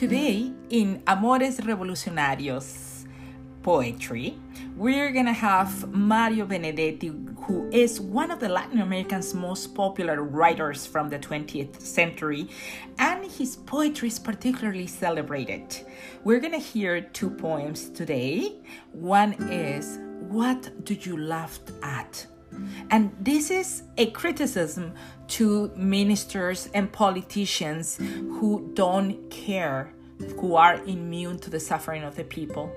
Today, in Amores Revolucionarios poetry, we're gonna have Mario Benedetti, who is one of the Latin American's most popular writers from the 20th century, and his poetry is particularly celebrated. We're gonna hear two poems today. One is What Do You Laugh At? And this is a criticism to ministers and politicians who don't care, who are immune to the suffering of the people.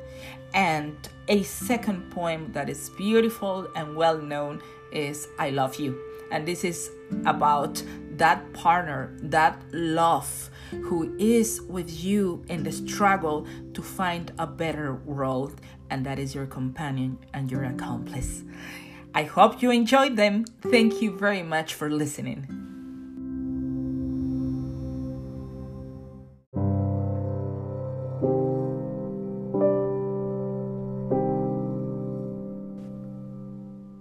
And a second poem that is beautiful and well known is I Love You. And this is about that partner, that love who is with you in the struggle to find a better world, and that is your companion and your accomplice. I hope you enjoyed them. Thank you very much for listening.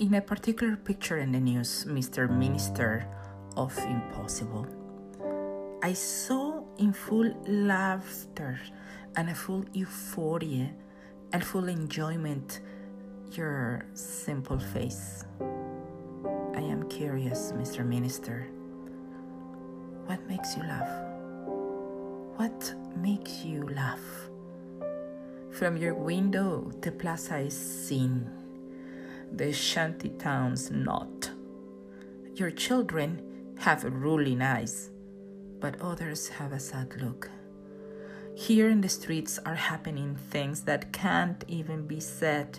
In a particular picture in the news, Mr. Minister of Impossible, I saw in full laughter and a full euphoria and full enjoyment your simple face. I am curious, Mr. Minister. What makes you laugh? What makes you laugh? From your window, the plaza is seen, the shanty towns not. Your children have ruling eyes, but others have a sad look. Here in the streets are happening things that can't even be said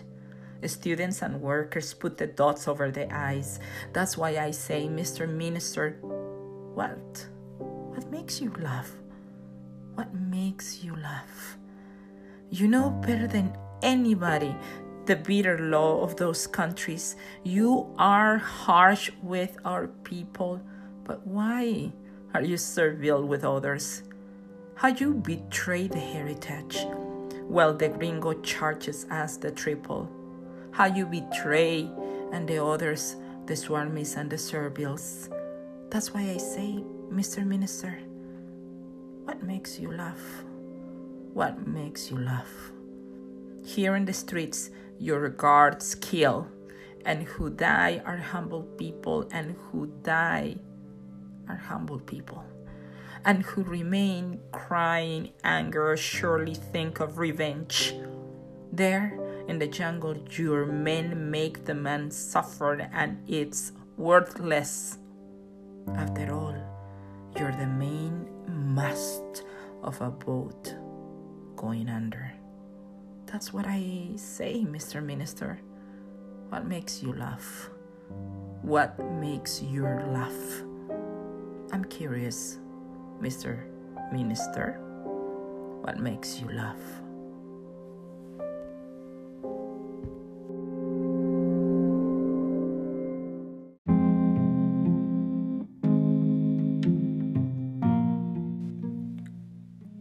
Students and workers put the dots over the eyes. That's why I say, Mr. Minister, what? What makes you laugh? What makes you laugh? You know better than anybody the bitter law of those countries. You are harsh with our people, but why are you servile with others? How you betray the heritage? Well, the gringo charges us the triple how you betray and the others, the swarmies and the serviles. That's why I say, Mr. Minister, what makes you laugh? What makes you laugh? Here in the streets, your guards kill, and who die are humble people, and who die are humble people. And who remain crying anger surely think of revenge. There, in the jungle, your men make the man suffer, and it's worthless. After all, you're the main mast of a boat going under. That's what I say, Mr. Minister. What makes you laugh? What makes your laugh? I'm curious, Mr. Minister. What makes you laugh?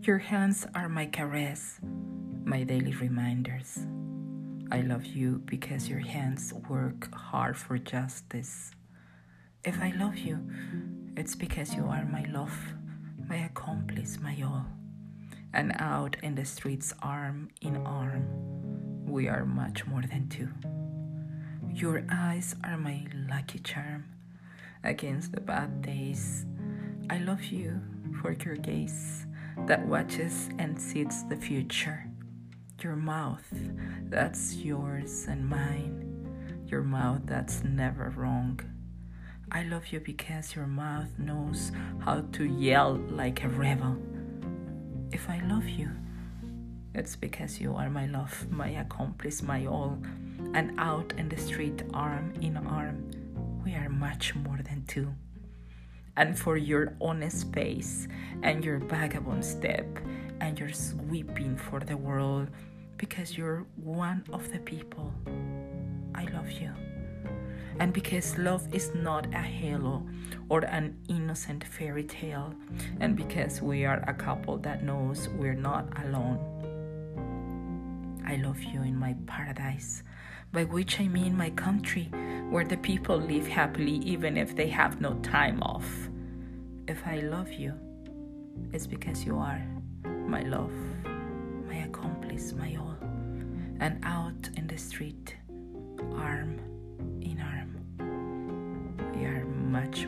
Your hands are my caress, my daily reminders. I love you because your hands work hard for justice. If I love you, it's because you are my love, my accomplice, my all. And out in the streets, arm in arm, we are much more than two. Your eyes are my lucky charm against the bad days. I love you for your gaze that watches and sees the future. Your mouth, that's yours and mine. Your mouth that's never wrong. I love you because your mouth knows how to yell like a rebel. If I love you, it's because you are my love, my accomplice, my all. And out in the street, arm in arm, we are much more than two and for your honest face and your vagabond step and your sweeping for the world because you're one of the people. I love you. And because love is not a halo or an innocent fairy tale, and because we are a couple that knows we're not alone. I love you in my paradise, by which I mean my country, where the people live happily even if they have no time off. If I love you, it's because you are my love, my accomplice, my all. And out in the street, arm in arm, we are much